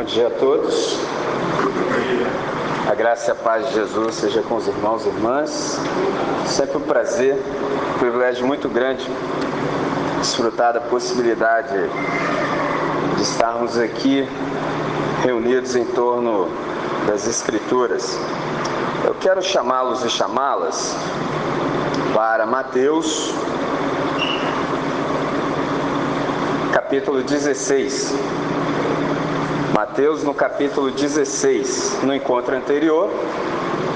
Bom dia a todos. A graça e a paz de Jesus seja com os irmãos e irmãs. Sempre um prazer, um privilégio muito grande desfrutar da possibilidade de estarmos aqui reunidos em torno das Escrituras. Eu quero chamá-los e chamá-las para Mateus, capítulo 16. Mateus no capítulo 16. No encontro anterior,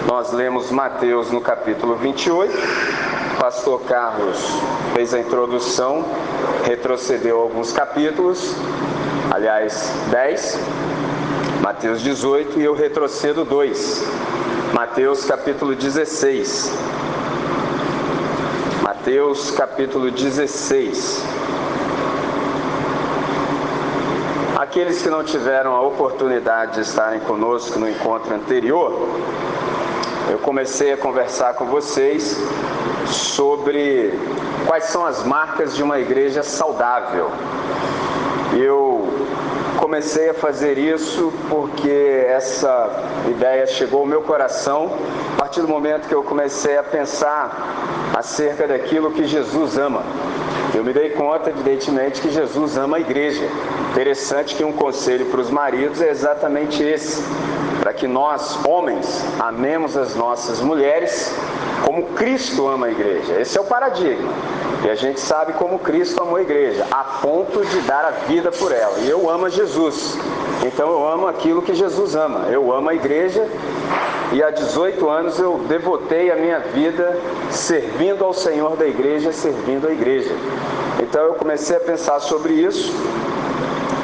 nós lemos Mateus no capítulo 28. Pastor Carlos fez a introdução, retrocedeu alguns capítulos, aliás, 10. Mateus 18 e eu retrocedo 2. Mateus capítulo 16. Mateus capítulo 16. Aqueles que não tiveram a oportunidade de estarem conosco no encontro anterior, eu comecei a conversar com vocês sobre quais são as marcas de uma igreja saudável. Eu comecei a fazer isso porque essa ideia chegou ao meu coração a partir do momento que eu comecei a pensar acerca daquilo que Jesus ama. Eu me dei conta, evidentemente, que Jesus ama a igreja. Interessante que um conselho para os maridos é exatamente esse: para que nós, homens, amemos as nossas mulheres como Cristo ama a igreja. Esse é o paradigma. E a gente sabe como Cristo amou a igreja, a ponto de dar a vida por ela. E eu amo Jesus. Então eu amo aquilo que Jesus ama. Eu amo a igreja e há 18 anos eu devotei a minha vida servindo ao Senhor da igreja, servindo a igreja. Então eu comecei a pensar sobre isso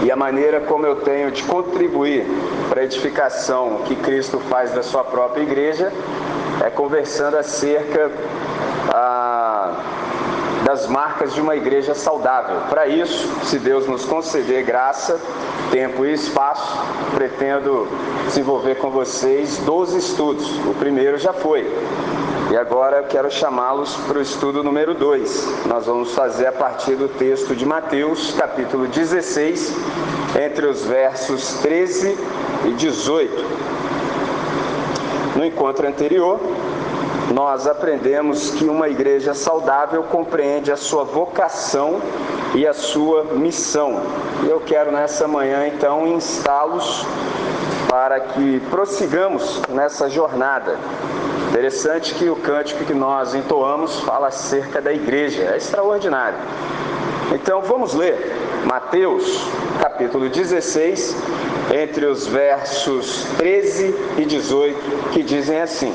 e a maneira como eu tenho de contribuir para a edificação que Cristo faz da sua própria igreja é conversando acerca ah, das marcas de uma igreja saudável. Para isso, se Deus nos conceder graça, tempo e espaço, pretendo desenvolver com vocês 12 estudos. O primeiro já foi. E agora eu quero chamá-los para o estudo número 2. Nós vamos fazer a partir do texto de Mateus, capítulo 16, entre os versos 13 e 18. No encontro anterior, nós aprendemos que uma igreja saudável compreende a sua vocação e a sua missão. Eu quero nessa manhã então instá-los para que prossigamos nessa jornada. Interessante que o cântico que nós entoamos fala acerca da igreja, é extraordinário. Então vamos ler Mateus, capítulo 16, entre os versos 13 e 18, que dizem assim: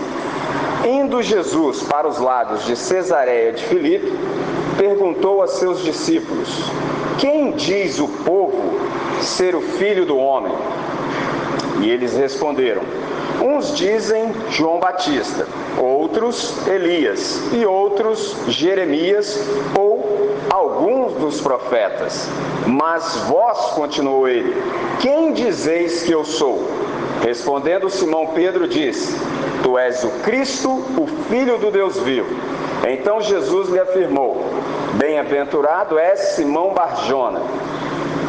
Indo Jesus para os lados de Cesareia de Filipe, perguntou a seus discípulos: Quem diz o povo ser o filho do homem? E eles responderam: Uns dizem João Batista, outros Elias e outros Jeremias ou alguns dos profetas. Mas vós, continuou ele, quem dizeis que eu sou? Respondendo Simão Pedro disse: Tu és o Cristo, o Filho do Deus vivo. Então Jesus lhe afirmou: Bem-aventurado és Simão Barjona.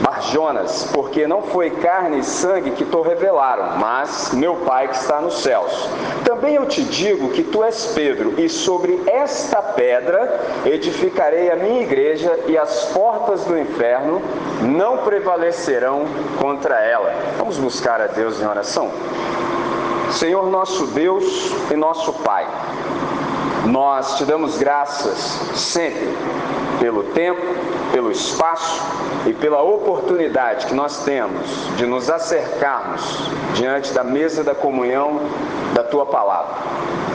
Barjonas, porque não foi carne e sangue que te revelaram, mas meu Pai que está nos céus. Também eu te digo que tu és Pedro, e sobre esta pedra edificarei a minha igreja, e as portas do inferno não prevalecerão contra ela. Vamos buscar a Deus em oração? Senhor nosso Deus e nosso Pai, nós te damos graças sempre pelo tempo, pelo espaço e pela oportunidade que nós temos de nos acercarmos diante da mesa da comunhão da tua palavra.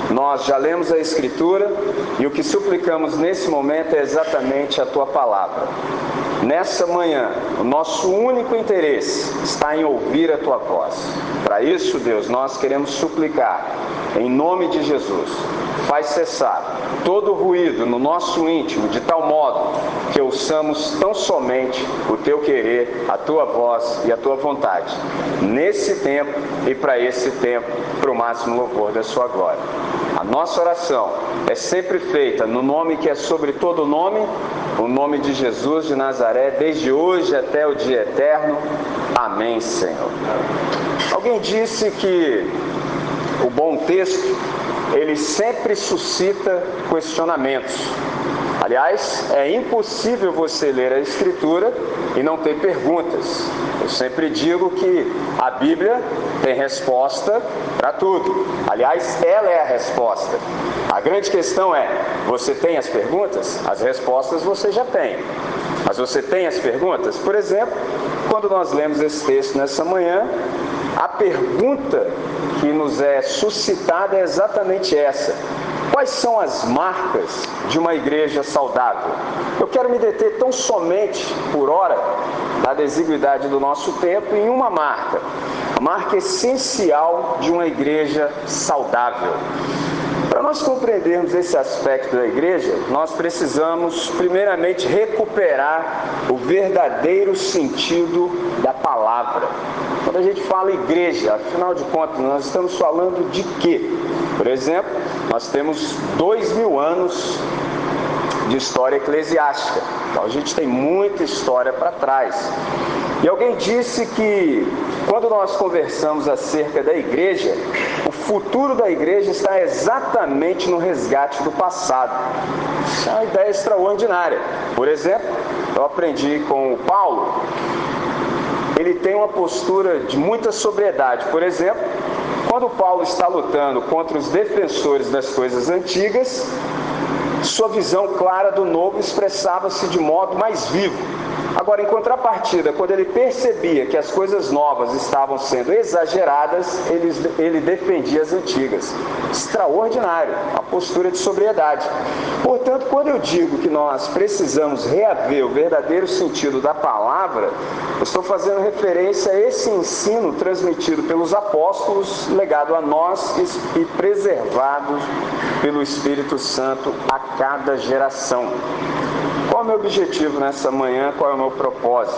Nós já lemos a Escritura e o que suplicamos nesse momento é exatamente a tua palavra. Nessa manhã, o nosso único interesse está em ouvir a tua voz. Para isso, Deus, nós queremos suplicar, em nome de Jesus, faz cessar todo ruído no nosso íntimo, de tal modo que ouçamos tão somente o teu querer, a tua voz e a tua vontade, nesse tempo e para esse tempo, para o máximo louvor da sua glória. A nossa oração é sempre feita no nome que é sobre todo nome o nome de Jesus de Nazaré, desde hoje até o dia eterno. Amém, Senhor. Alguém disse que o bom texto, ele sempre suscita questionamentos. Aliás, é impossível você ler a Escritura e não ter perguntas. Eu sempre digo que a Bíblia tem resposta para tudo. Aliás, ela é a resposta. A grande questão é: você tem as perguntas? As respostas você já tem. Mas você tem as perguntas? Por exemplo, quando nós lemos esse texto nessa manhã, a pergunta que nos é suscitada é exatamente essa: Quais são as marcas de uma igreja saudável? Eu quero me deter tão somente por hora, da desigualdade do nosso tempo, em uma marca, a marca essencial de uma igreja saudável. Para nós compreendermos esse aspecto da igreja, nós precisamos, primeiramente, recuperar o verdadeiro sentido da palavra. Quando a gente fala igreja, afinal de contas, nós estamos falando de quê? Por exemplo, nós temos dois mil anos de história eclesiástica. Então a gente tem muita história para trás. E alguém disse que quando nós conversamos acerca da igreja, o futuro da igreja está exatamente no resgate do passado. Isso é uma ideia extraordinária. Por exemplo, eu aprendi com o Paulo, ele tem uma postura de muita sobriedade. Por exemplo, quando Paulo está lutando contra os defensores das coisas antigas, sua visão clara do novo expressava-se de modo mais vivo. Agora, em contrapartida, quando ele percebia que as coisas novas estavam sendo exageradas, ele, ele defendia as antigas. Extraordinário, a postura de sobriedade. Portanto, quando eu digo que nós precisamos reaver o verdadeiro sentido da palavra, eu estou fazendo referência a esse ensino transmitido pelos apóstolos, legado a nós e preservado pelo Espírito Santo a cada geração. Qual é o meu objetivo nessa manhã? Qual é o meu propósito?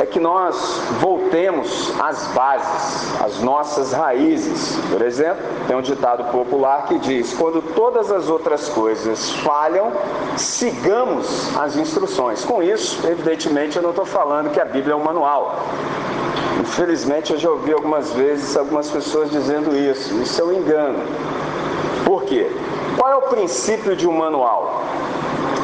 É que nós voltemos às bases, às nossas raízes. Por exemplo, tem um ditado popular que diz: quando todas as outras coisas falham, sigamos as instruções. Com isso, evidentemente, eu não estou falando que a Bíblia é um manual. Infelizmente, eu já ouvi algumas vezes algumas pessoas dizendo isso. Isso é um engano. Por quê? Qual é o princípio de um manual?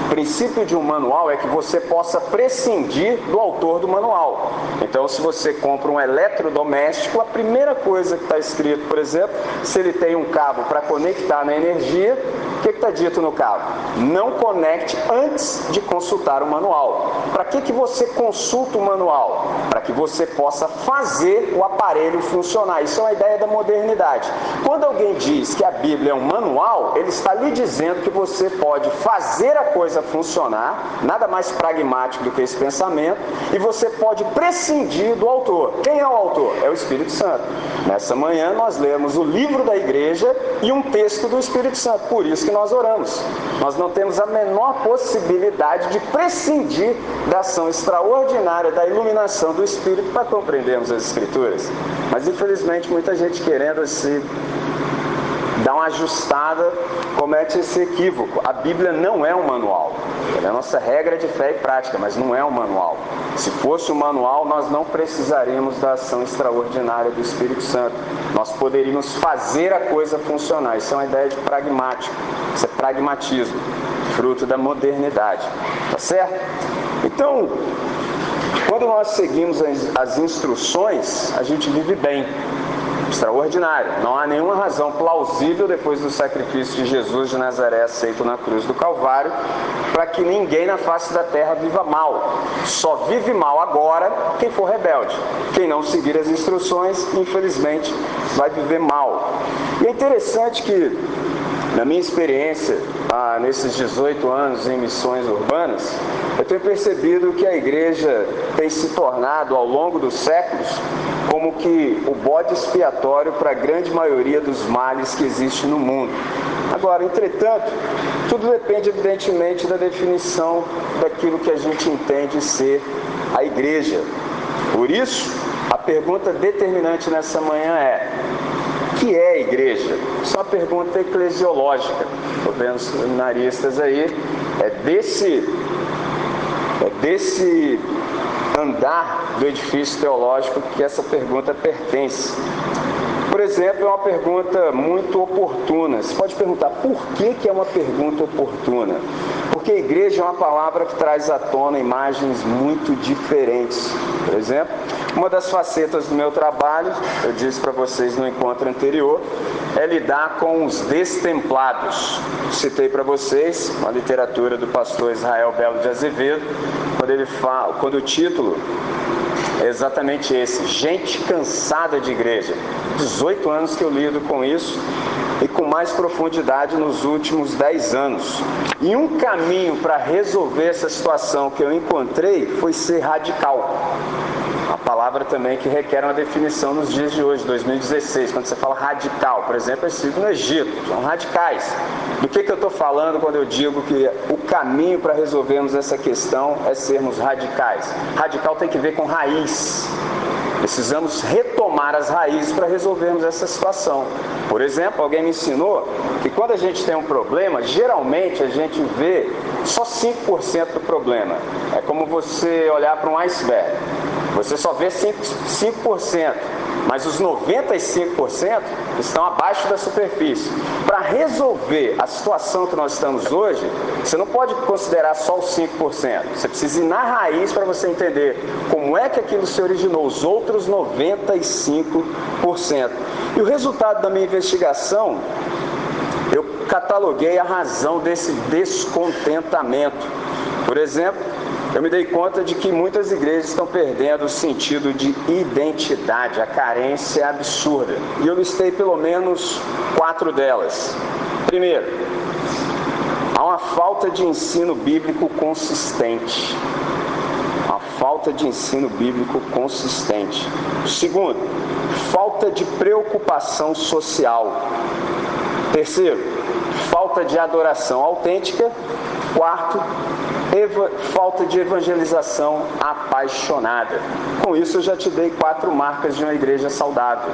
O princípio de um manual é que você possa prescindir do autor do manual. Então, se você compra um eletrodoméstico, a primeira coisa que está escrito, por exemplo, se ele tem um cabo para conectar na energia, o que está dito no cabo? Não conecte antes de consultar o manual. Para que, que você consulta o manual? Para que você possa fazer o aparelho funcionar. Isso é uma ideia da modernidade. Quando alguém diz que a Bíblia é um manual, ele está lhe dizendo que você pode fazer a coisa funcionar, nada mais pragmático do que esse pensamento, e você pode prescindir do autor. Quem é o autor? É o Espírito Santo. Nessa manhã nós lemos o livro da igreja e um texto do Espírito Santo, por isso que nós oramos. Nós não temos a menor possibilidade de prescindir da ação extraordinária da iluminação do Espírito para compreendermos as Escrituras. Mas infelizmente muita gente querendo se dá uma ajustada, comete esse equívoco. A Bíblia não é um manual. Ela é a nossa regra de fé e prática, mas não é um manual. Se fosse um manual, nós não precisaríamos da ação extraordinária do Espírito Santo. Nós poderíamos fazer a coisa funcionar. Isso é uma ideia de pragmático. Isso é pragmatismo, fruto da modernidade. Tá certo? Então, quando nós seguimos as instruções, a gente vive bem extraordinário. Não há nenhuma razão plausível depois do sacrifício de Jesus de Nazaré aceito na cruz do Calvário para que ninguém na face da terra viva mal. Só vive mal agora quem for rebelde. Quem não seguir as instruções, infelizmente, vai viver mal. E é interessante que, na minha experiência, ah, nesses 18 anos em missões urbanas, eu tenho percebido que a igreja tem se tornado, ao longo dos séculos, como que o bode expiatório para a grande maioria dos males que existem no mundo. Agora, entretanto, tudo depende evidentemente da definição daquilo que a gente entende ser a igreja. Por isso, a pergunta determinante nessa manhã é: que é igreja? Uma pergunta eclesiológica. Estou vendo seminaristas aí É desse, é desse andar do edifício teológico que essa pergunta pertence. Por exemplo, é uma pergunta muito oportuna. Você pode perguntar por que, que é uma pergunta oportuna? Porque igreja é uma palavra que traz à tona imagens muito diferentes. Por exemplo, uma das facetas do meu trabalho, eu disse para vocês no encontro anterior, é lidar com os destemplados. Citei para vocês uma literatura do pastor Israel Belo de Azevedo, quando ele fala, quando o título é exatamente esse: gente cansada de igreja. 18 anos que eu lido com isso e com mais profundidade nos últimos 10 anos. E um caminho para resolver essa situação que eu encontrei foi ser radical palavra também que requer uma definição nos dias de hoje, 2016, quando você fala radical, por exemplo, é sido no Egito, são radicais. Do que, que eu estou falando quando eu digo que o caminho para resolvermos essa questão é sermos radicais? Radical tem que ver com raiz. Precisamos retomar as raízes para resolvermos essa situação. Por exemplo, alguém me ensinou que quando a gente tem um problema, geralmente a gente vê só 5% do problema. É como você olhar para um iceberg. Você só vê 5%, 5% mas os 95% estão abaixo da superfície. Para resolver a situação que nós estamos hoje, você não pode considerar só os 5%. Você precisa ir na raiz para você entender como é que aquilo se originou, os outros 95%. E o resultado da minha investigação, eu cataloguei a razão desse descontentamento. Por exemplo, eu me dei conta de que muitas igrejas estão perdendo o sentido de identidade, a carência é absurda. E eu listei pelo menos quatro delas. Primeiro, há uma falta de ensino bíblico consistente. A falta de ensino bíblico consistente. Segundo, falta de preocupação social. Terceiro, falta de adoração autêntica. Quarto, falta de evangelização apaixonada. Com isso, eu já te dei quatro marcas de uma igreja saudável.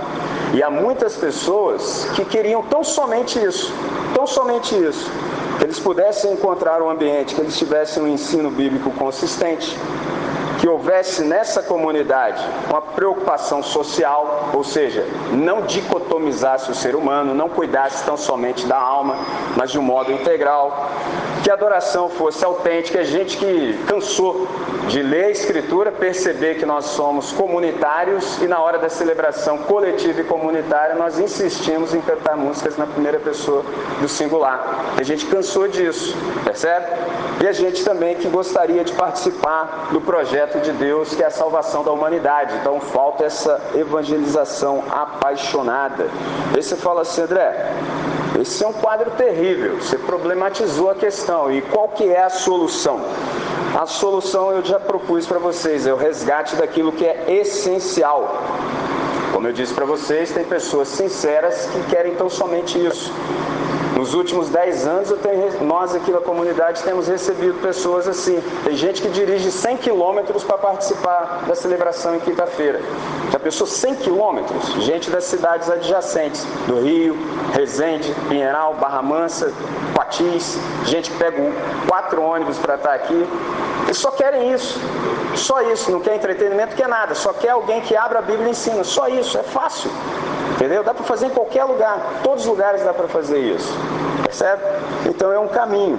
E há muitas pessoas que queriam tão somente isso, tão somente isso, que eles pudessem encontrar um ambiente, que eles tivessem um ensino bíblico consistente, que houvesse nessa comunidade uma preocupação social, ou seja, não dicotomizasse o ser humano, não cuidasse tão somente da alma, mas de um modo integral, que a adoração fosse autêntica, a gente que cansou de ler a Escritura, perceber que nós somos comunitários e na hora da celebração coletiva e comunitária nós insistimos em cantar músicas na primeira pessoa do singular. A gente cansou disso, percebe? E a gente também que gostaria de participar do projeto de Deus que é a salvação da humanidade. Então falta essa evangelização apaixonada. Aí você fala assim, André, esse é um quadro terrível. Você problematizou a questão. E qual que é a solução? A solução eu já propus para vocês, é o resgate daquilo que é essencial. Como eu disse para vocês, tem pessoas sinceras que querem então somente isso. Nos últimos 10 anos, tenho, nós aqui na comunidade temos recebido pessoas assim. Tem gente que dirige 100 quilômetros para participar da celebração em quinta-feira. Já pensou 100 quilômetros? Gente das cidades adjacentes, do Rio, Resende, Pinheiral, Barra Mansa, Patis, gente que pega quatro ônibus para estar aqui. Eles só querem isso. Só isso. Não quer entretenimento, quer nada. Só quer alguém que abra a Bíblia e ensina. Só isso. É fácil. Entendeu? Dá para fazer em qualquer lugar. Todos os lugares dá para fazer isso. Percebe? Então é um caminho.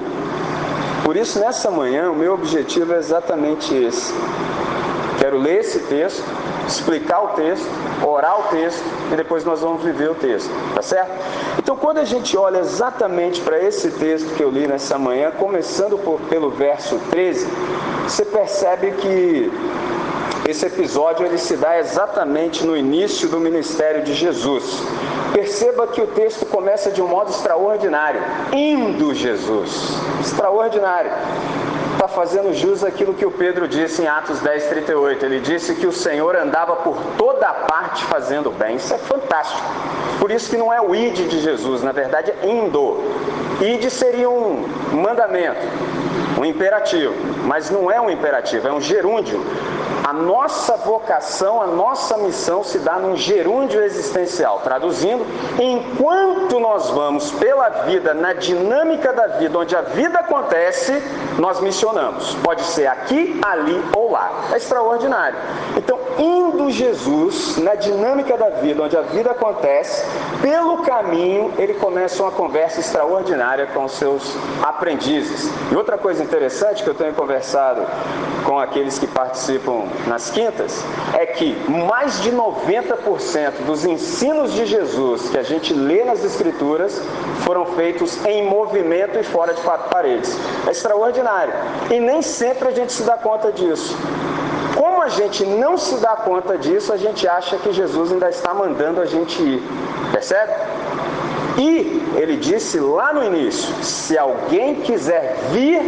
Por isso, nessa manhã, o meu objetivo é exatamente esse. Quero ler esse texto, explicar o texto, orar o texto e depois nós vamos viver o texto, tá certo? Então, quando a gente olha exatamente para esse texto que eu li nessa manhã, começando por, pelo verso 13, você percebe que esse episódio ele se dá exatamente no início do ministério de Jesus. Perceba que o texto começa de um modo extraordinário. Indo Jesus. Extraordinário. Está fazendo jus aquilo que o Pedro disse em Atos 10, 38. Ele disse que o Senhor andava por toda a parte fazendo bem. Isso é fantástico. Por isso que não é o id de Jesus, na verdade é indo. Id seria um mandamento, um imperativo, mas não é um imperativo, é um gerúndio A nossa vocação, a nossa missão se dá num gerúndio existencial. Traduzindo, enquanto nós vamos pela vida, na dinâmica da vida, onde a vida acontece, nós missionamos. Pode ser aqui, ali ou lá. É extraordinário. Então, indo Jesus na dinâmica da vida, onde a vida acontece, pelo caminho ele começa uma conversa extraordinária com seus aprendizes. E outra coisa interessante que eu tenho conversado com aqueles que participam nas quintas é que mais de 90% dos ensinos de Jesus que a gente lê nas Escrituras foram feitos em movimento e fora de quatro paredes. É extraordinário. E nem sempre a gente se dá conta disso. Como a gente não se dá conta disso, a gente acha que Jesus ainda está mandando a gente ir. Percebe? E ele disse lá no início: se alguém quiser vir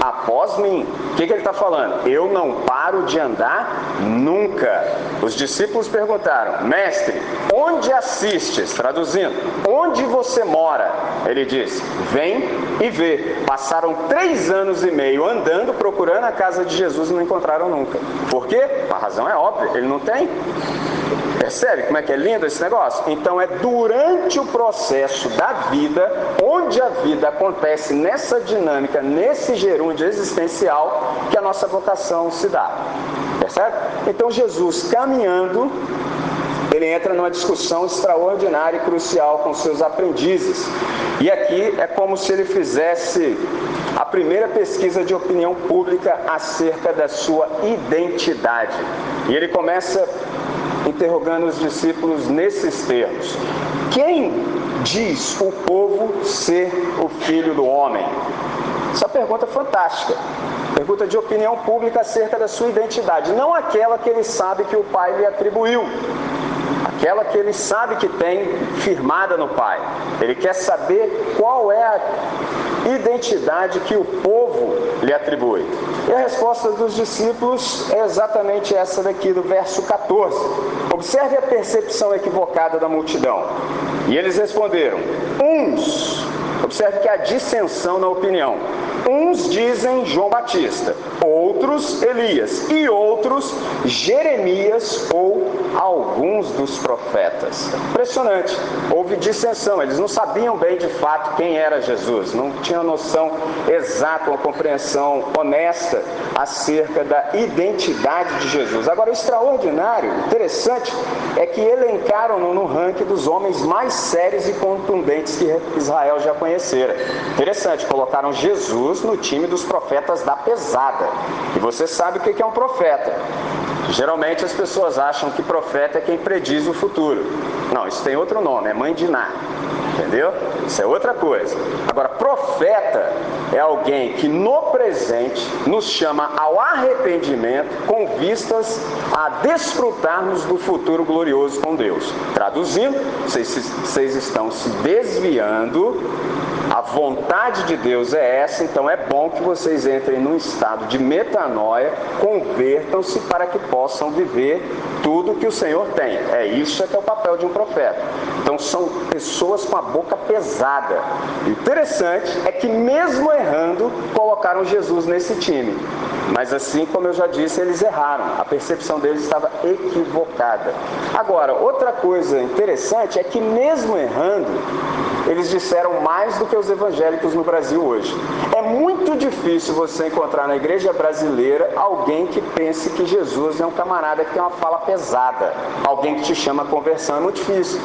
após mim, o que, que ele está falando? Eu não paro de andar nunca. Os discípulos perguntaram: Mestre, onde assistes? Traduzindo, onde você mora? Ele disse: Vem e vê. Passaram três anos e meio andando, procurando a casa de Jesus e não encontraram nunca. Por quê? A razão é óbvia: ele não tem. Percebe como é que é lindo esse negócio? Então é durante o processo da vida, onde a vida acontece nessa dinâmica, nesse gerúndio existencial, que a nossa vocação se dá. Percebe? Então Jesus caminhando, ele entra numa discussão extraordinária e crucial com seus aprendizes. E aqui é como se ele fizesse a primeira pesquisa de opinião pública acerca da sua identidade. E ele começa interrogando os discípulos nesses termos: Quem diz o povo ser o filho do homem? Essa pergunta é fantástica. Pergunta de opinião pública acerca da sua identidade, não aquela que ele sabe que o pai lhe atribuiu, aquela que ele sabe que tem firmada no pai. Ele quer saber qual é a identidade que o povo lhe atribui. E a resposta dos discípulos é exatamente essa daqui do verso 14. Observe a percepção equivocada da multidão. E eles responderam: uns. Observe que há dissensão na opinião. Uns dizem João Batista, outros Elias e outros Jeremias ou alguns dos profetas. Impressionante, houve dissensão, eles não sabiam bem de fato quem era Jesus, não tinham noção exata, uma compreensão honesta acerca da identidade de Jesus. Agora, o extraordinário, interessante, é que elencaram-no no ranking dos homens mais sérios e contundentes que Israel já conhecera. Interessante, colocaram Jesus No time dos profetas da pesada. E você sabe o que é um profeta. Geralmente as pessoas acham que profeta é quem prediz o futuro. Não, isso tem outro nome, é mãe de Ná. Entendeu? Isso é outra coisa. Agora, profeta é alguém que no presente nos chama ao arrependimento com vistas a desfrutarmos do futuro glorioso com Deus. Traduzindo, vocês estão se desviando a vontade de Deus é essa, então é bom que vocês entrem num estado de metanoia, convertam-se para que possam viver tudo que o Senhor tem. É isso é que é o papel de um profeta. Então são pessoas com a boca pesada. Interessante é que mesmo errando, colocaram Jesus nesse time. Mas assim como eu já disse, eles erraram. A percepção deles estava equivocada. Agora, outra coisa interessante é que mesmo errando, eles disseram mais do que os evangélicos no Brasil hoje. É muito difícil você encontrar na igreja brasileira alguém que pense que Jesus é um camarada que tem uma fala pesada, alguém que te chama a conversão. É muito difícil.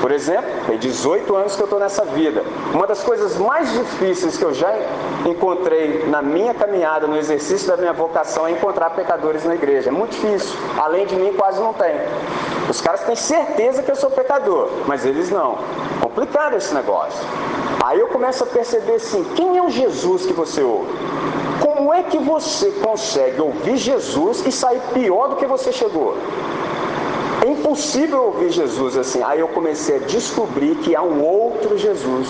Por exemplo, tem 18 anos que eu estou nessa vida. Uma das coisas mais difíceis que eu já encontrei na minha caminhada, no exercício da minha vocação, é encontrar pecadores na igreja. É muito difícil. Além de mim, quase não tem. Os caras têm certeza que eu sou pecador, mas eles não. Complicado esse negócio. Aí eu começo a perceber assim: quem é o Jesus que você ouve? Como é que você consegue ouvir Jesus e sair pior do que você chegou? É impossível ouvir Jesus assim. Aí eu comecei a descobrir que há um outro Jesus.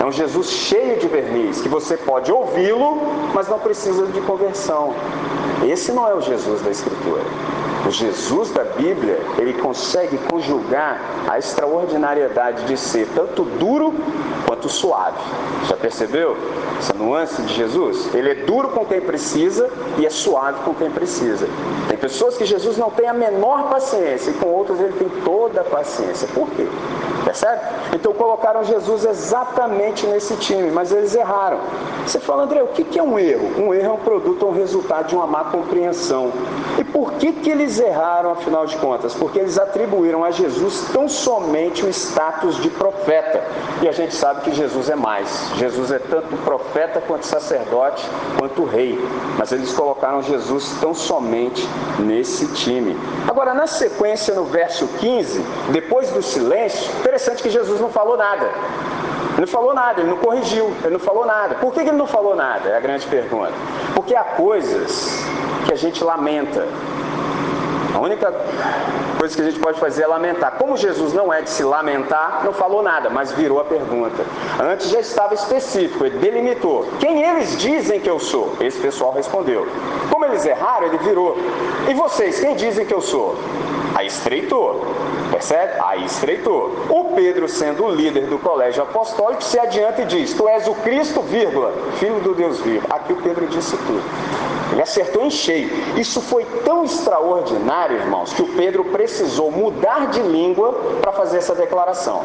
É um Jesus cheio de verniz, que você pode ouvi-lo, mas não precisa de conversão. Esse não é o Jesus da Escritura. O Jesus da Bíblia, ele consegue conjugar a extraordinariedade de ser tanto duro quanto suave. Já percebeu essa nuance de Jesus? Ele é duro com quem precisa e é suave com quem precisa. Tem pessoas que Jesus não tem a menor paciência e com outras ele tem toda a paciência. Por quê? Percebe? Então colocaram Jesus exatamente nesse time, mas eles erraram. Você fala, André, o que é um erro? Um erro é um produto um resultado de uma má compreensão. E por que, que eles erraram, afinal de contas? Porque eles atribuíram a Jesus tão somente o status de profeta. E a gente sabe que Jesus é mais. Jesus é tanto profeta quanto sacerdote, quanto rei. Mas eles colocaram Jesus tão somente nesse time. Agora, na sequência, no verso 15, depois do silêncio, interessante que Jesus não falou nada. Ele não falou nada, ele não corrigiu, ele não falou nada. Por que ele não falou nada? É a grande pergunta. Porque há coisas que a gente lamenta. A única coisa que a gente pode fazer é lamentar. Como Jesus não é de se lamentar, não falou nada, mas virou a pergunta. Antes já estava específico, ele delimitou. Quem eles dizem que eu sou? Esse pessoal respondeu. Como eles erraram, ele virou. E vocês, quem dizem que eu sou? Aí estreitou. Percebe? Aí estreitou. O Pedro, sendo o líder do colégio apostólico, se adianta e diz: Tu és o Cristo, vírgula, filho do Deus vivo. Aqui o Pedro disse tudo. Ele acertou em cheio. Isso foi tão extraordinário, irmãos, que o Pedro precisou mudar de língua para fazer essa declaração.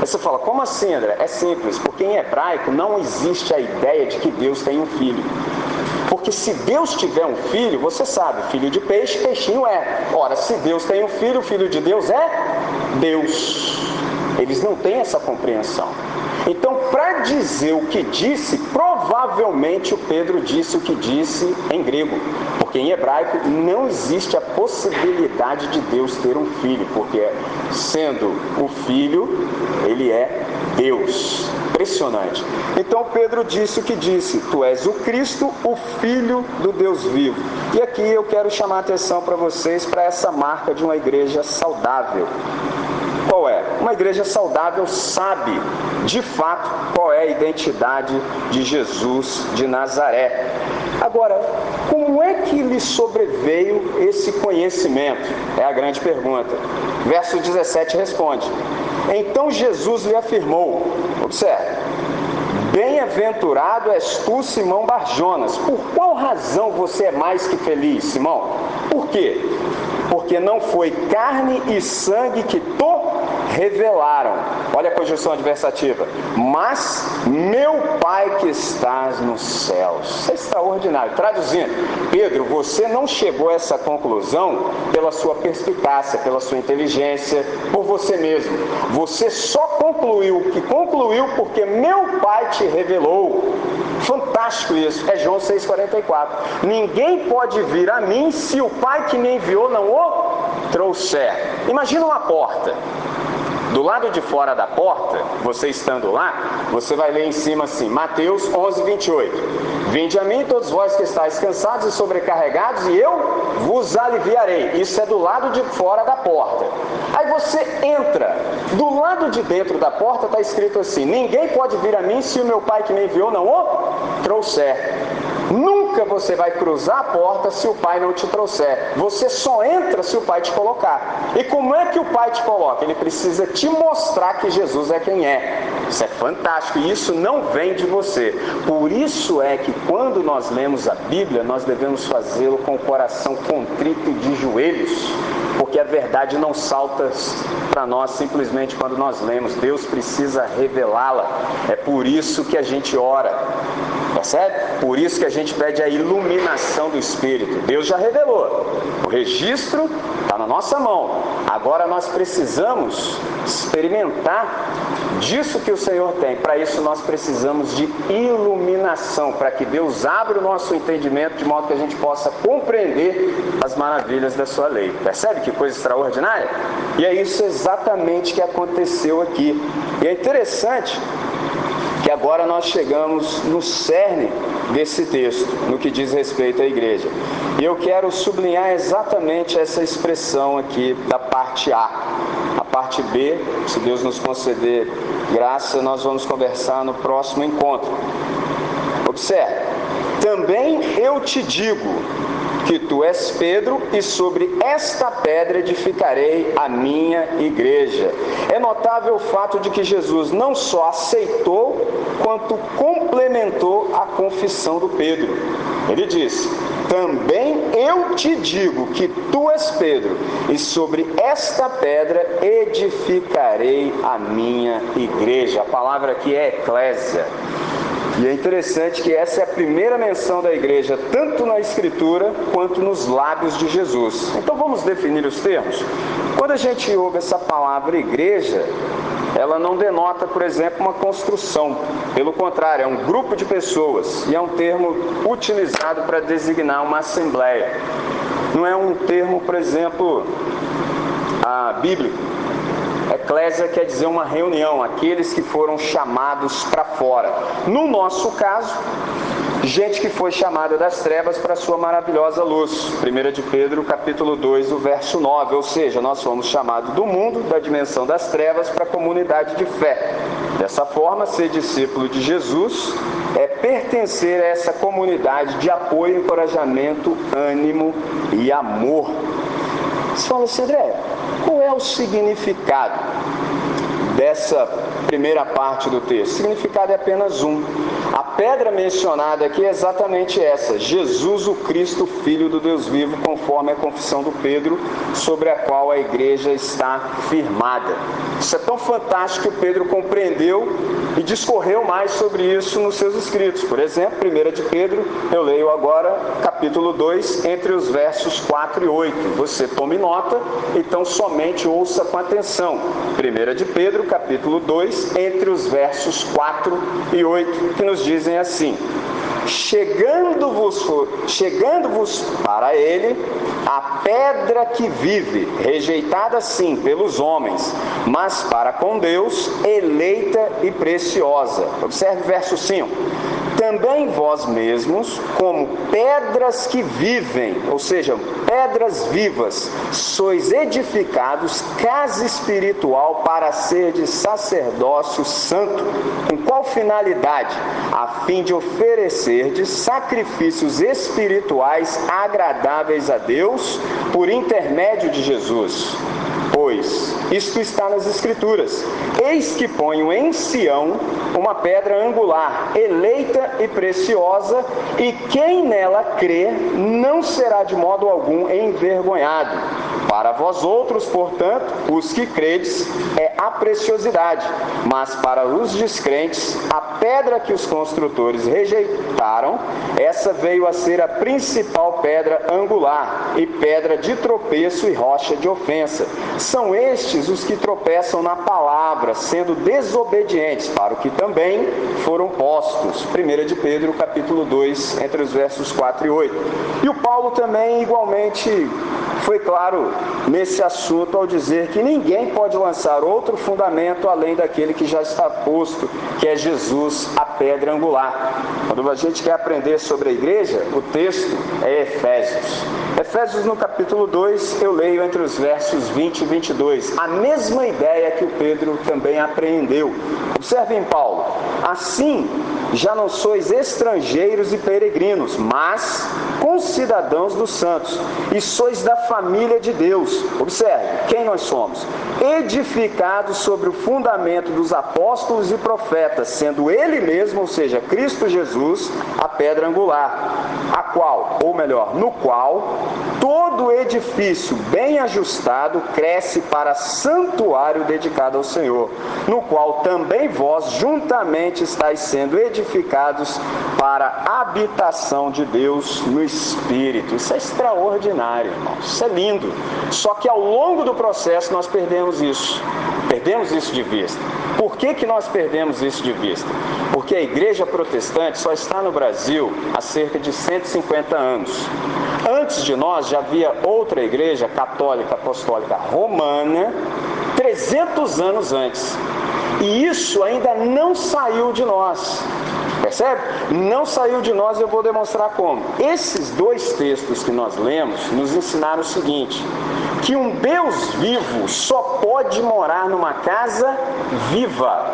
Aí você fala, como assim, André? É simples, porque em hebraico não existe a ideia de que Deus tem um filho. Porque se Deus tiver um filho, você sabe, filho de peixe, peixinho é. Ora, se Deus tem um filho, o filho de Deus é Deus. Eles não têm essa compreensão. Então, para dizer o que disse, o Pedro disse o que disse em grego, porque em hebraico não existe a possibilidade de Deus ter um filho, porque sendo o filho, ele é Deus. Impressionante. Então Pedro disse o que disse: Tu és o Cristo, o Filho do Deus vivo. E aqui eu quero chamar a atenção para vocês para essa marca de uma igreja saudável. Qual é? Uma igreja saudável sabe de fato qual é a identidade de Jesus de Nazaré. Agora, como é que lhe sobreveio esse conhecimento? É a grande pergunta. Verso 17 responde: Então Jesus lhe afirmou: Observe, Bem-aventurado és tu, Simão Barjonas. Por qual razão você é mais que feliz, Simão? Por quê? Porque não foi carne e sangue que tu revelaram. Olha a conjunção adversativa. Mas meu Pai que estás nos céus. Isso é extraordinário. Traduzindo, Pedro, você não chegou a essa conclusão pela sua perspicácia, pela sua inteligência, por você mesmo. Você só concluiu o que concluiu porque meu Pai te revelou. Fantástico isso. É João 6,44. Ninguém pode vir a mim se o Pai que me enviou não o trouxer. Imagina uma porta. Do lado de fora da porta, você estando lá, você vai ler em cima assim, Mateus 11, 28. Vinde a mim todos vós que estáis cansados e sobrecarregados, e eu vos aliviarei. Isso é do lado de fora da porta. Aí você entra. Do lado de dentro da porta está escrito assim: Ninguém pode vir a mim se o meu Pai que me enviou não o trouxer. Nunca você vai cruzar a porta se o pai não te trouxer. Você só entra se o pai te colocar. E como é que o pai te coloca? Ele precisa te mostrar que Jesus é quem é. Isso é fantástico e isso não vem de você. Por isso é que quando nós lemos a Bíblia, nós devemos fazê-lo com o coração contrito e de joelhos, porque a verdade não salta para nós simplesmente quando nós lemos. Deus precisa revelá-la. É por isso que a gente ora. Percebe? Por isso que a gente pede a iluminação do Espírito. Deus já revelou. O registro está na nossa mão. Agora nós precisamos experimentar disso que o Senhor tem. Para isso nós precisamos de iluminação, para que Deus abra o nosso entendimento de modo que a gente possa compreender as maravilhas da sua lei. Percebe que coisa extraordinária? E é isso exatamente que aconteceu aqui. E é interessante que agora nós chegamos no cerne desse texto, no que diz respeito à igreja. E eu quero sublinhar exatamente essa expressão aqui da parte A. A parte B, se Deus nos conceder graça, nós vamos conversar no próximo encontro. Observe, também eu te digo, que tu és Pedro, e sobre esta pedra edificarei a minha igreja. É notável o fato de que Jesus não só aceitou, quanto complementou a confissão do Pedro. Ele disse: Também eu te digo que tu és Pedro, e sobre esta pedra edificarei a minha igreja. A palavra aqui é eclésia. E é interessante que essa é a primeira menção da igreja, tanto na Escritura quanto nos lábios de Jesus. Então vamos definir os termos? Quando a gente ouve essa palavra igreja, ela não denota, por exemplo, uma construção. Pelo contrário, é um grupo de pessoas e é um termo utilizado para designar uma assembleia. Não é um termo, por exemplo, a bíblico. Eclésia quer dizer uma reunião, aqueles que foram chamados para fora. No nosso caso, gente que foi chamada das trevas para a sua maravilhosa luz. 1 de Pedro, capítulo 2, o verso 9. Ou seja, nós fomos chamados do mundo, da dimensão das trevas, para a comunidade de fé. Dessa forma, ser discípulo de Jesus é pertencer a essa comunidade de apoio, encorajamento, ânimo e amor. Você fala assim, André, qual é o significado dessa primeira parte do texto? O significado é apenas um. A pedra mencionada aqui é exatamente essa: Jesus, o Cristo, Filho do Deus vivo, conforme a confissão do Pedro, sobre a qual a igreja está firmada. Isso é tão fantástico que Pedro compreendeu e discorreu mais sobre isso nos seus escritos. Por exemplo, 1 de Pedro, eu leio agora capítulo 2, entre os versos 4 e 8. Você tome nota, então somente ouça com atenção. 1 de Pedro, capítulo 2, entre os versos 4 e 8, que nos dizem assim: chegando-vos chegando-vos para ele a pedra que vive, rejeitada sim pelos homens, mas para com Deus eleita e preciosa. Observe o verso 5 também vós mesmos, como pedras que vivem, ou seja, pedras vivas, sois edificados casa espiritual para ser de sacerdócio santo. Com qual finalidade? A fim de oferecer de sacrifícios espirituais agradáveis a Deus por intermédio de Jesus. Pois isto está nas Escrituras: Eis que ponho em Sião uma pedra angular, eleita e preciosa, e quem nela crê não será de modo algum envergonhado. Para vós outros, portanto, os que credes, é a preciosidade, mas para os descrentes, a pedra que os construtores rejeitaram, essa veio a ser a principal pedra angular, e pedra de tropeço e rocha de ofensa. São estes os que tropeçam na palavra, sendo desobedientes, para o que também foram postos. 1 de Pedro, capítulo 2, entre os versos 4 e 8. E o Paulo também, igualmente, foi claro nesse assunto ao dizer que ninguém pode lançar outro fundamento além daquele que já está posto, que é Jesus, a pedra angular. Quando a gente quer aprender sobre a igreja, o texto é Efésios. Efésios no capítulo 2, eu leio entre os versos 20 e 22, a mesma ideia que o Pedro também apreendeu. Observem Paulo, assim já não sois estrangeiros e peregrinos, mas concidadãos dos santos, e sois da família de Deus. Observe, quem nós somos? Edificados sobre o fundamento dos apóstolos e profetas, sendo Ele mesmo, ou seja, Cristo Jesus, a pedra angular, a qual, ou melhor, no qual, todo edifício bem ajustado cresce para santuário dedicado ao Senhor, no qual também vós juntamente estáis sendo edificados para a habitação de Deus no Espírito. Isso é extraordinário. Isso é lindo. Só que ao longo do processo nós perdemos isso. Perdemos isso de vista. Por que, que nós perdemos isso de vista? Porque a igreja protestante só está no Brasil há cerca de 150 anos. Antes de nós já havia outra igreja católica apostólica romana 300 anos antes. E isso ainda não saiu de nós. Percebe? Não saiu de nós, eu vou demonstrar como. Esses dois textos que nós lemos nos ensinaram o seguinte: que um Deus vivo só pode morar numa casa viva.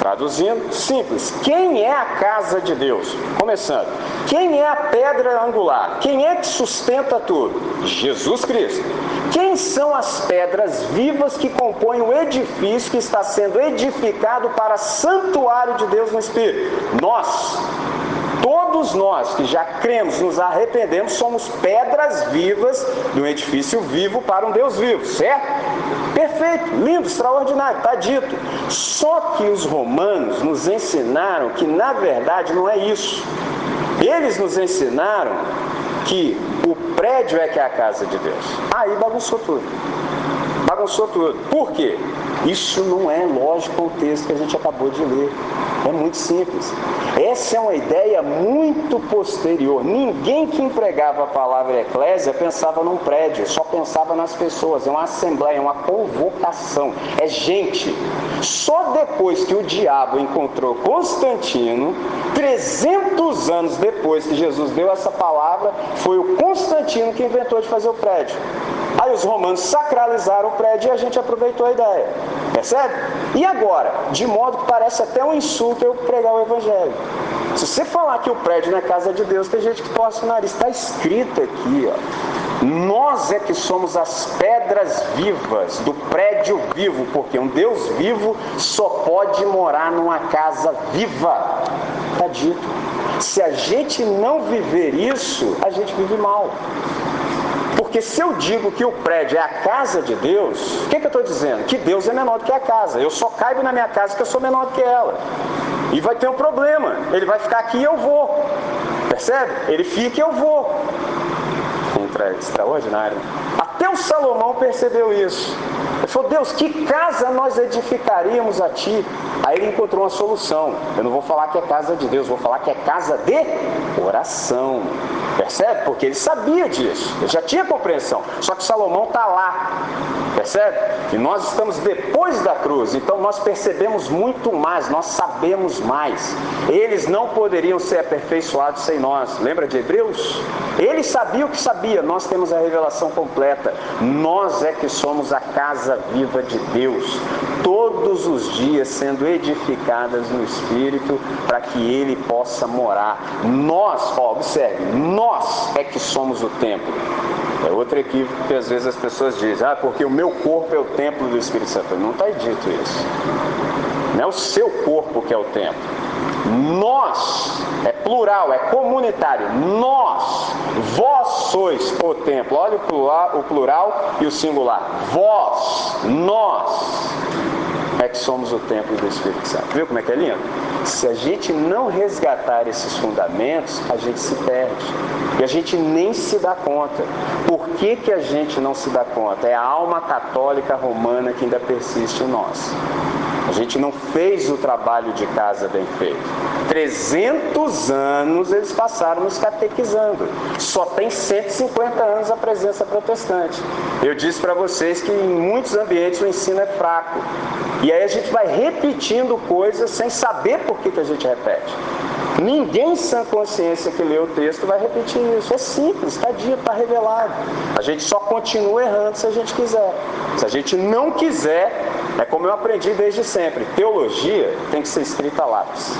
Traduzindo, simples. Quem é a casa de Deus? Começando. Quem é a pedra angular? Quem é que sustenta tudo? Jesus Cristo. Quem são as pedras vivas que compõem o edifício que está sendo edificado para santuário de Deus no Espírito? Nós. Todos nós que já cremos, nos arrependemos, somos pedras vivas de um edifício vivo para um Deus vivo, certo? Perfeito, lindo, extraordinário, está dito. Só que os romanos nos ensinaram que na verdade não é isso. Eles nos ensinaram que prédio é que é a casa de Deus. Aí bagunçou tudo. Bagunçou tudo. Por quê? Isso não é lógico o texto que a gente acabou de ler. É muito simples. Essa é uma ideia muito posterior. Ninguém que empregava a palavra eclésia pensava num prédio, só pensava nas pessoas. É uma assembleia, é uma convocação. É gente. Só depois que o diabo encontrou Constantino, 300 anos depois que Jesus deu essa palavra, foi o Constantino que inventou de fazer o prédio. Aí os romanos sacralizaram o prédio e a gente aproveitou a ideia. Percebe? E agora? De modo que parece até um insulto eu pregar o evangelho. Se você falar que o prédio na casa de Deus, tem gente que torce o nariz. Está escrito aqui, ó. Nós é que somos as pedras vivas do prédio vivo, porque um Deus vivo só pode morar numa casa viva. Está dito. Se a gente não viver isso, a gente vive mal. Porque se eu digo que o prédio é a casa de Deus, o que, que eu estou dizendo? Que Deus é menor do que a casa. Eu só caibo na minha casa porque eu sou menor do que ela. E vai ter um problema. Ele vai ficar aqui e eu vou. Percebe? Ele fica e eu vou. Extraordinário. Até o Salomão percebeu isso. Ele falou, Deus, que casa nós edificaríamos a ti? Aí ele encontrou uma solução. Eu não vou falar que é casa de Deus, vou falar que é casa de oração. Percebe? Porque ele sabia disso, ele já tinha compreensão. Só que Salomão está lá, percebe? E nós estamos depois da cruz, então nós percebemos muito mais, nós sabemos mais. Eles não poderiam ser aperfeiçoados sem nós. Lembra de Hebreus? Ele sabia o que sabia, nós temos a revelação completa. Nós é que somos a casa viva de Deus, todos os dias sendo edificadas no Espírito para que Ele possa morar. Nós, ó, observe, nós é que somos o templo. É outro equívoco que às vezes as pessoas dizem, ah, porque o meu corpo é o templo do Espírito Santo. Não está dito isso. Não é o seu corpo que é o templo. Nós, é plural, é comunitário. Nós, vós sois o templo. Olha o plural, o plural e o singular. Vós, nós é que somos o templo do Espírito Santo. Viu como é que é lindo? Se a gente não resgatar esses fundamentos, a gente se perde. E a gente nem se dá conta. Por que, que a gente não se dá conta? É a alma católica romana que ainda persiste em nós. A gente não fez o trabalho de casa bem feito. 300 anos eles passaram nos catequizando. Só tem 150 anos a presença protestante. Eu disse para vocês que em muitos ambientes o ensino é fraco. E aí a gente vai repetindo coisas sem saber por que, que a gente repete. Ninguém sem consciência que lê o texto vai repetir isso. É simples, está dito, está revelado. A gente só continua errando se a gente quiser. Se a gente não quiser, é como eu aprendi desde sempre: teologia tem que ser escrita a lápis.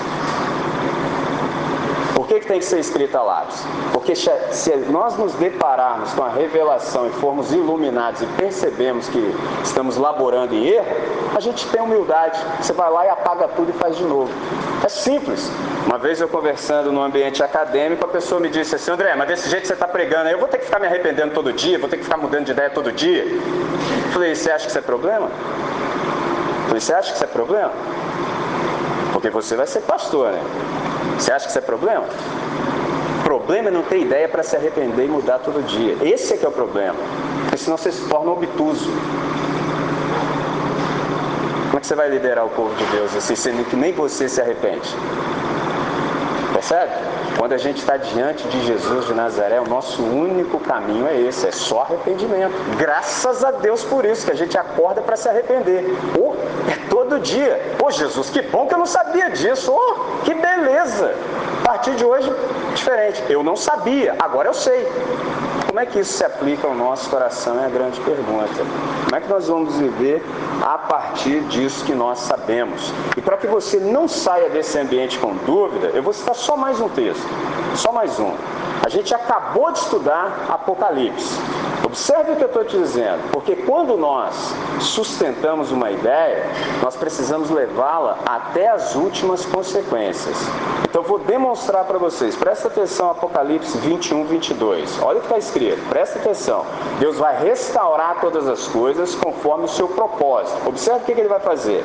Por que, que tem que ser escrita a lápis? Porque se nós nos depararmos com a revelação e formos iluminados e percebemos que estamos laborando em erro, a gente tem humildade. Você vai lá e apaga tudo e faz de novo. É simples. Uma vez eu conversando no ambiente acadêmico, a pessoa me disse assim, André, mas desse jeito que você está pregando, eu vou ter que ficar me arrependendo todo dia, vou ter que ficar mudando de ideia todo dia. Eu falei, você acha que isso é problema? Falei, você acha que isso é problema? Porque você vai ser pastor, né? Você acha que isso é problema? problema é não ter ideia para se arrepender e mudar todo dia. Esse é que é o problema. Porque senão você se torna obtuso. Como é que você vai liderar o povo de Deus assim, sendo que nem você se arrepende? Percebe? Quando a gente está diante de Jesus de Nazaré, o nosso único caminho é esse, é só arrependimento. Graças a Deus por isso, que a gente acorda para se arrepender. Oh, é todo dia. Pô, oh, Jesus, que bom que eu não sabia disso. Oh, que beleza. A partir de hoje, diferente. Eu não sabia, agora eu sei. Como é que isso se aplica ao nosso coração? É a grande pergunta. Como é que nós vamos viver a partir disso que nós sabemos? E para que você não saia desse ambiente com dúvida, eu vou citar só mais um texto, só mais um. A gente acabou de estudar Apocalipse. Observe o que eu estou te dizendo, porque quando nós sustentamos uma ideia, nós precisamos levá-la até as últimas consequências. Então vou demonstrar para vocês, presta atenção Apocalipse 21, 22. Olha o que está escrito, presta atenção. Deus vai restaurar todas as coisas conforme o seu propósito. Observe o que ele vai fazer.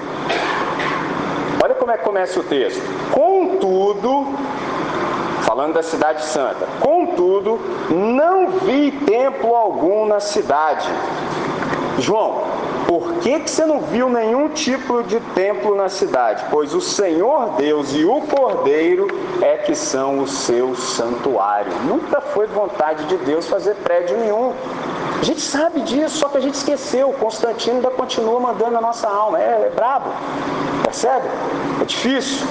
Olha como é que começa o texto. Contudo, falando da cidade santa. Contudo, não vi templo algum na cidade. João, por que, que você não viu nenhum tipo de templo na cidade? Pois o Senhor Deus e o Cordeiro é que são o seu santuário. Nunca foi vontade de Deus fazer prédio nenhum. A gente sabe disso, só que a gente esqueceu. Constantino ainda continua mandando a nossa alma. É, é brabo. Percebe? É difícil.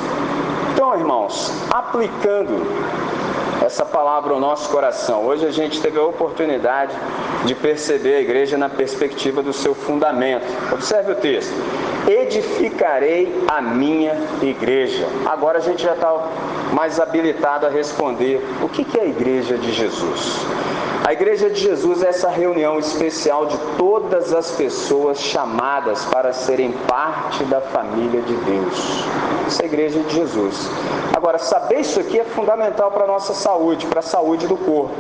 Então, irmãos, aplicando essa palavra ao nosso coração, hoje a gente teve a oportunidade de perceber a igreja na perspectiva do seu fundamento. Observe o texto: Edificarei a minha igreja. Agora a gente já está mais habilitado a responder: o que é a igreja de Jesus? A Igreja de Jesus é essa reunião especial de todas as pessoas chamadas para serem parte da família de Deus. Essa é a Igreja de Jesus. Agora, saber isso aqui é fundamental para a nossa saúde, para a saúde do corpo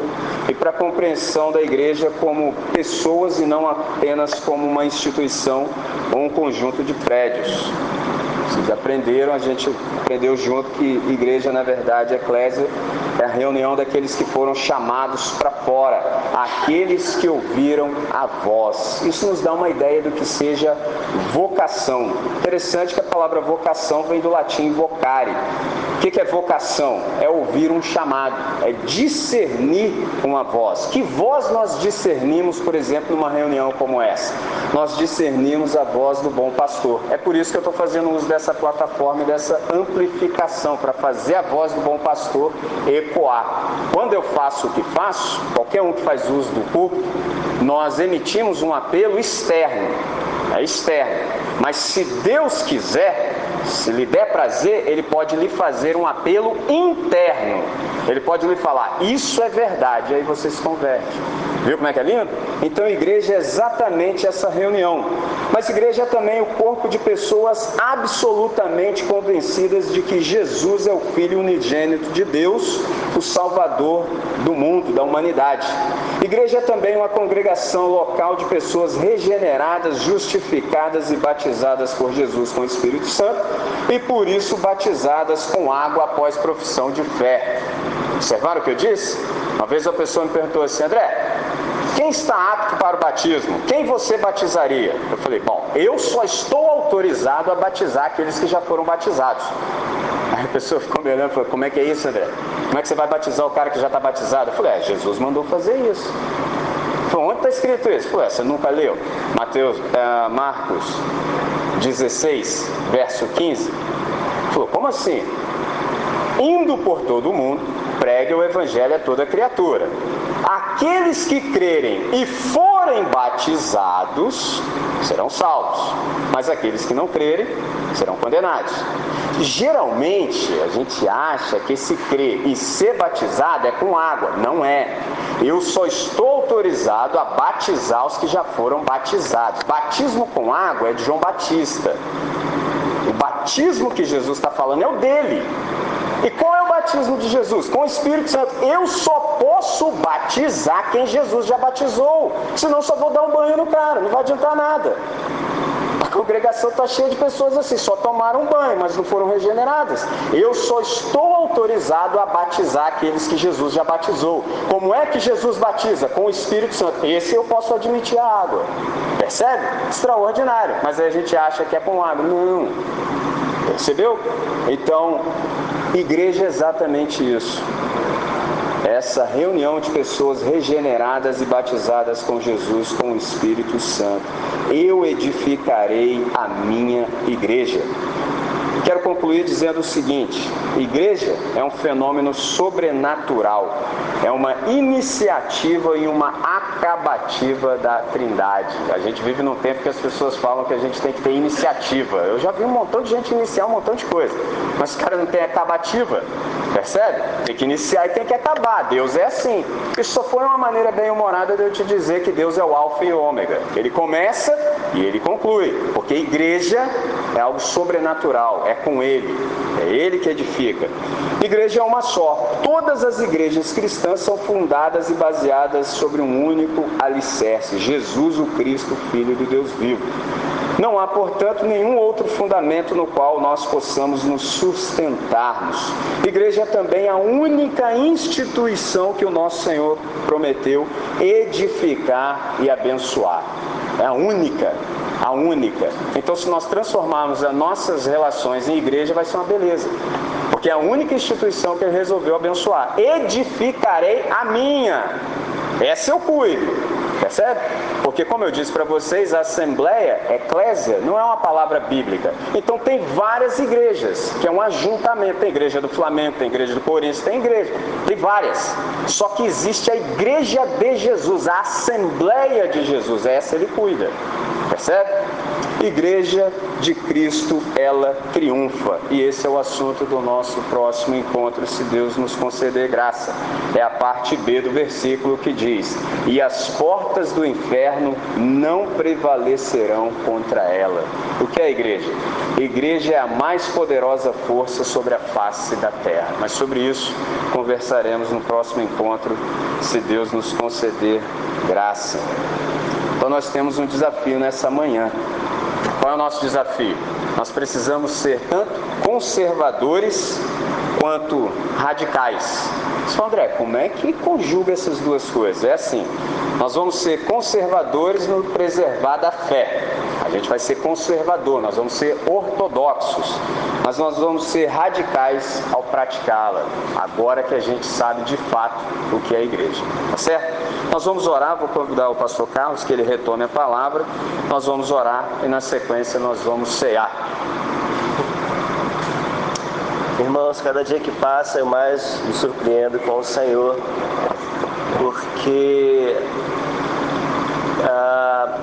e para a compreensão da igreja como pessoas e não apenas como uma instituição ou um conjunto de prédios. Vocês aprenderam, a gente aprendeu junto que igreja, na verdade, eclésia, é a reunião daqueles que foram chamados para fora, aqueles que ouviram a voz. Isso nos dá uma ideia do que seja vocação. Interessante que a palavra vocação vem do latim vocare. O que é vocação? É ouvir um chamado, é discernir uma voz. Que voz nós discernimos, por exemplo, numa reunião como essa? Nós discernimos a voz do bom pastor. É por isso que eu estou fazendo uso dessa plataforma e dessa amplificação, para fazer a voz do bom pastor ecoar. Quando eu faço o que faço, qualquer um que faz uso do público, nós emitimos um apelo externo. É externo. Mas se Deus quiser, se lhe der prazer, ele pode lhe fazer um apelo interno. Ele pode lhe falar, isso é verdade, aí você se converte. Viu como é que é lindo? Então, igreja é exatamente essa reunião. Mas igreja é também o corpo de pessoas absolutamente convencidas de que Jesus é o Filho unigênito de Deus, o Salvador do mundo, da humanidade. Igreja é também uma congregação local de pessoas regeneradas, justificadas e batizadas por Jesus com o Espírito Santo e por isso batizadas com água após profissão de fé. Observaram o que eu disse? Uma vez a pessoa me perguntou assim, André, quem está apto para o batismo? Quem você batizaria? Eu falei, bom, eu só estou autorizado a batizar aqueles que já foram batizados. Aí a pessoa ficou me olhando e falou, como é que é isso, André? Como é que você vai batizar o cara que já está batizado? Eu falei, é, Jesus mandou fazer isso. Falei, onde está escrito isso? Falei, é, você nunca leu? Mateus, é, Marcos 16, verso 15. Falou, como assim? Indo por todo o mundo, pregue o evangelho a toda criatura. Aqueles que crerem e forem batizados serão salvos, mas aqueles que não crerem serão condenados. Geralmente a gente acha que esse crer e ser batizado é com água, não é. Eu só estou autorizado a batizar os que já foram batizados. Batismo com água é de João Batista. O batismo que Jesus está falando é o dele. E qual é o batismo de Jesus? Com o Espírito Santo. Eu só posso batizar quem Jesus já batizou. Senão só vou dar um banho no cara, não vai adiantar nada. A congregação está cheia de pessoas assim, só tomaram banho, mas não foram regeneradas. Eu só estou autorizado a batizar aqueles que Jesus já batizou. Como é que Jesus batiza? Com o Espírito Santo. Esse eu posso admitir a água. Percebe? Extraordinário. Mas aí a gente acha que é com água. Não. Percebeu? Então, igreja é exatamente isso. Essa reunião de pessoas regeneradas e batizadas com Jesus, com o Espírito Santo. Eu edificarei a minha igreja. Quero concluir dizendo o seguinte: igreja é um fenômeno sobrenatural, é uma iniciativa e uma acabativa da Trindade. A gente vive num tempo que as pessoas falam que a gente tem que ter iniciativa. Eu já vi um montão de gente iniciar um montão de coisa, mas os caras não têm acabativa. Percebe? Tem que iniciar e tem que acabar. Deus é assim. Isso só foi uma maneira bem humorada de eu te dizer que Deus é o Alfa e o Ômega. Ele começa e ele conclui. Porque igreja é algo sobrenatural, é com ele. É ele que edifica. Igreja é uma só. Todas as igrejas cristãs são fundadas e baseadas sobre um único alicerce: Jesus, o Cristo, Filho do Deus vivo. Não há, portanto, nenhum outro fundamento no qual nós possamos nos sustentarmos. Igreja é também a única instituição que o nosso Senhor prometeu edificar e abençoar. É a única, a única. Então, se nós transformarmos as nossas relações em igreja, vai ser uma beleza. Porque é a única instituição que ele resolveu abençoar. Edificarei a minha. Essa eu cuido. Percebe? Porque, como eu disse para vocês, a assembleia, eclésia, não é uma palavra bíblica. Então, tem várias igrejas, que é um ajuntamento. Tem igreja do Flamengo, tem igreja do Corinthians, tem igreja, tem várias. Só que existe a igreja de Jesus, a assembleia de Jesus. Essa ele cuida. Percebe? Igreja de Cristo, ela triunfa. E esse é o assunto do nosso próximo encontro, se Deus nos conceder graça. É a parte B do versículo que diz: E as portas do inferno não prevalecerão contra ela. O que é a igreja? A igreja é a mais poderosa força sobre a face da terra. Mas sobre isso conversaremos no próximo encontro, se Deus nos conceder graça. Então nós temos um desafio nessa manhã. Qual é o nosso desafio? Nós precisamos ser tanto conservadores quanto radicais. Só André, como é que conjuga essas duas coisas? É assim, nós vamos ser conservadores no preservar da fé. A gente vai ser conservador, nós vamos ser ortodoxos, mas nós vamos ser radicais ao praticá-la, agora que a gente sabe de fato o que é a igreja. Tá certo? Nós vamos orar, vou convidar o pastor Carlos que ele retome a palavra. Nós vamos orar e na sequência nós vamos cear. Irmãos, cada dia que passa eu mais me surpreendo com o Senhor, porque ah,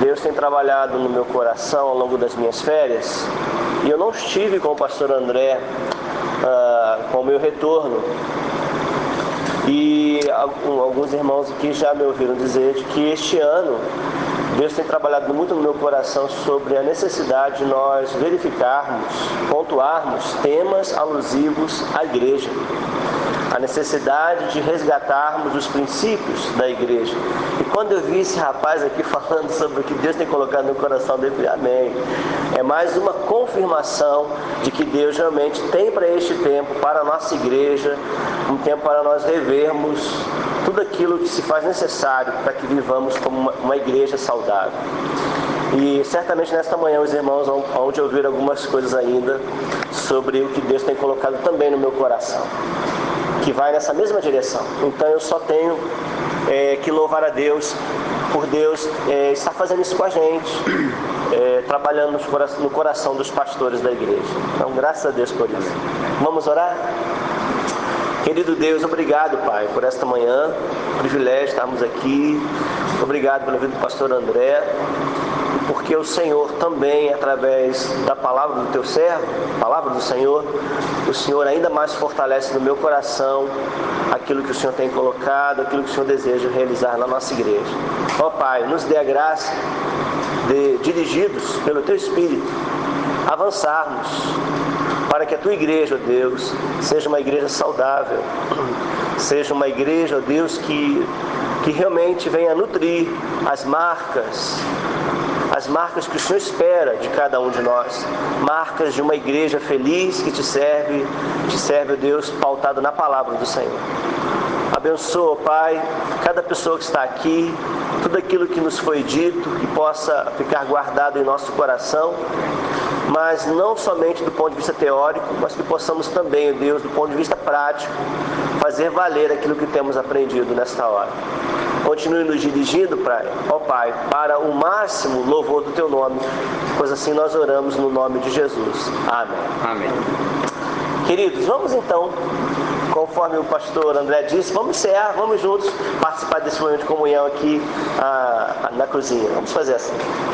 Deus tem trabalhado no meu coração ao longo das minhas férias e eu não estive com o pastor André ah, com o meu retorno. E alguns irmãos aqui já me ouviram dizer que este ano Deus tem trabalhado muito no meu coração sobre a necessidade de nós verificarmos, pontuarmos temas alusivos à igreja. A necessidade de resgatarmos os princípios da igreja. E quando eu vi esse rapaz aqui falando sobre o que Deus tem colocado no coração dele, falei, amém. É mais uma confirmação de que Deus realmente tem para este tempo, para a nossa igreja, um tempo para nós revermos tudo aquilo que se faz necessário para que vivamos como uma, uma igreja saudável. E certamente nesta manhã os irmãos vão, vão de ouvir algumas coisas ainda sobre o que Deus tem colocado também no meu coração, que vai nessa mesma direção. Então eu só tenho é, que louvar a Deus por Deus é, estar fazendo isso com a gente, é, trabalhando no coração dos pastores da igreja. Então, graças a Deus por isso. Vamos orar? Querido Deus, obrigado, Pai, por esta manhã, privilégio estarmos aqui. Obrigado pela vida do pastor André, porque o Senhor também, através da palavra do teu servo, palavra do Senhor, o Senhor ainda mais fortalece no meu coração aquilo que o Senhor tem colocado, aquilo que o Senhor deseja realizar na nossa igreja. Ó Pai, nos dê a graça de, dirigidos pelo teu Espírito, avançarmos para que a tua igreja, ó Deus, seja uma igreja saudável, seja uma igreja, ó Deus, que, que realmente venha nutrir as marcas, as marcas que o Senhor espera de cada um de nós, marcas de uma igreja feliz que te serve, te serve, ó Deus, pautado na palavra do Senhor. Abençoa, Pai, cada pessoa que está aqui, tudo aquilo que nos foi dito, que possa ficar guardado em nosso coração mas não somente do ponto de vista teórico, mas que possamos também, Deus, do ponto de vista prático, fazer valer aquilo que temos aprendido nesta hora. continue nos dirigindo, Pai, ó Pai, para o máximo louvor do Teu nome, pois assim nós oramos no nome de Jesus. Amém. Amém. Queridos, vamos então, conforme o pastor André disse, vamos encerrar, vamos juntos participar desse momento de comunhão aqui ah, na cozinha. Vamos fazer assim.